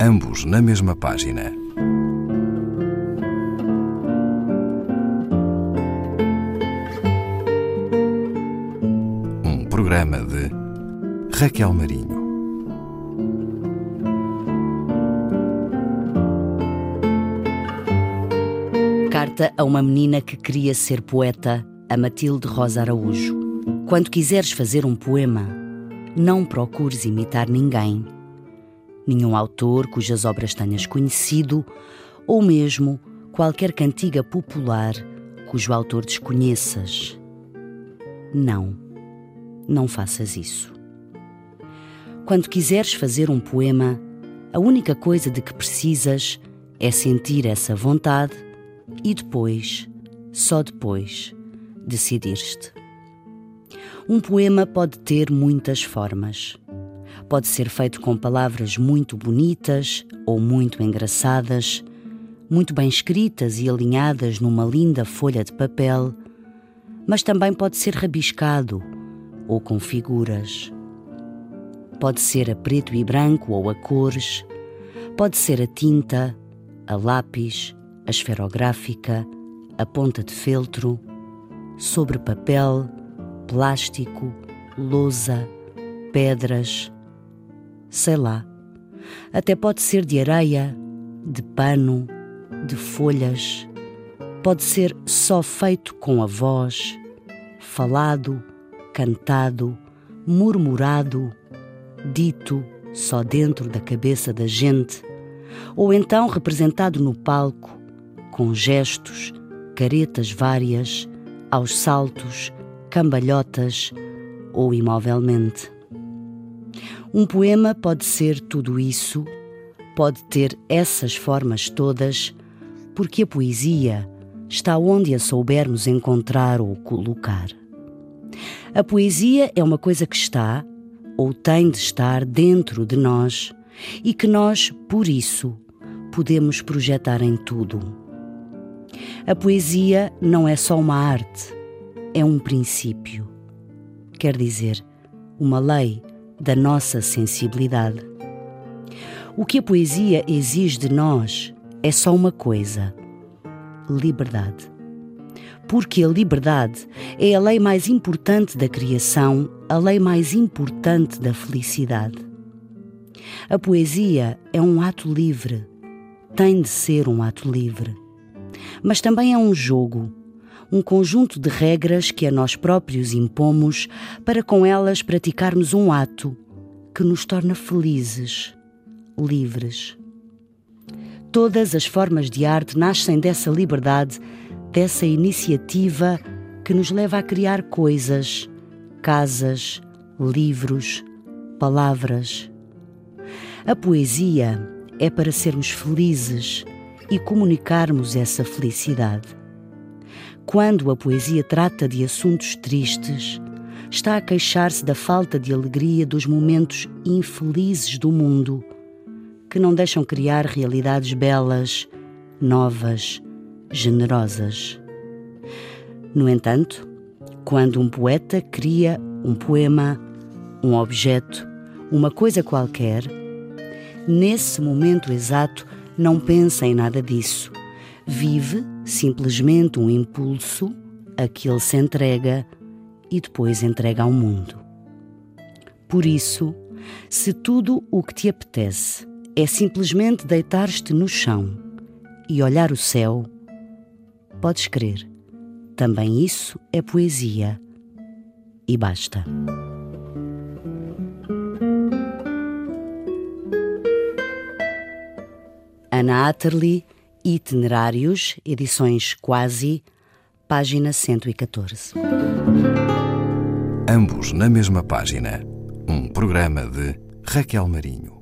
ambos na mesma página. Um programa de Raquel Marinho. Carta a uma menina que queria ser poeta, a Matilde Rosa Araújo. Quando quiseres fazer um poema, não procures imitar ninguém. Nenhum autor cujas obras tenhas conhecido, ou mesmo qualquer cantiga popular cujo autor desconheças. Não, não faças isso. Quando quiseres fazer um poema, a única coisa de que precisas é sentir essa vontade e depois, só depois, decidir-te. Um poema pode ter muitas formas. Pode ser feito com palavras muito bonitas ou muito engraçadas, muito bem escritas e alinhadas numa linda folha de papel, mas também pode ser rabiscado ou com figuras. Pode ser a preto e branco ou a cores, pode ser a tinta, a lápis, a esferográfica, a ponta de feltro, sobre papel, plástico, lousa, pedras, sei lá. Até pode ser de areia, de pano, de folhas. Pode ser só feito com a voz, falado, cantado, murmurado, dito só dentro da cabeça da gente, ou então representado no palco, com gestos, caretas várias, aos saltos, cambalhotas ou imovelmente. Um poema pode ser tudo isso, pode ter essas formas todas, porque a poesia está onde a soubermos encontrar ou colocar. A poesia é uma coisa que está, ou tem de estar, dentro de nós e que nós, por isso, podemos projetar em tudo. A poesia não é só uma arte, é um princípio. Quer dizer, uma lei da nossa sensibilidade. O que a poesia exige de nós é só uma coisa: liberdade. Porque a liberdade é a lei mais importante da criação, a lei mais importante da felicidade. A poesia é um ato livre, tem de ser um ato livre. Mas também é um jogo, um conjunto de regras que a nós próprios impomos para com elas praticarmos um ato que nos torna felizes, livres. Todas as formas de arte nascem dessa liberdade, dessa iniciativa que nos leva a criar coisas, casas, livros, palavras. A poesia é para sermos felizes e comunicarmos essa felicidade. Quando a poesia trata de assuntos tristes, está a queixar-se da falta de alegria dos momentos infelizes do mundo, que não deixam criar realidades belas, novas, generosas. No entanto, quando um poeta cria um poema, um objeto, uma coisa qualquer, nesse momento exato não pensa em nada disso. Vive simplesmente um impulso a que ele se entrega e depois entrega ao mundo. Por isso, se tudo o que te apetece é simplesmente deitar-te no chão e olhar o céu, podes crer, também isso é poesia e basta. Ana Atterley, Itinerários, edições Quasi, página 114. Ambos na mesma página. Um programa de Raquel Marinho.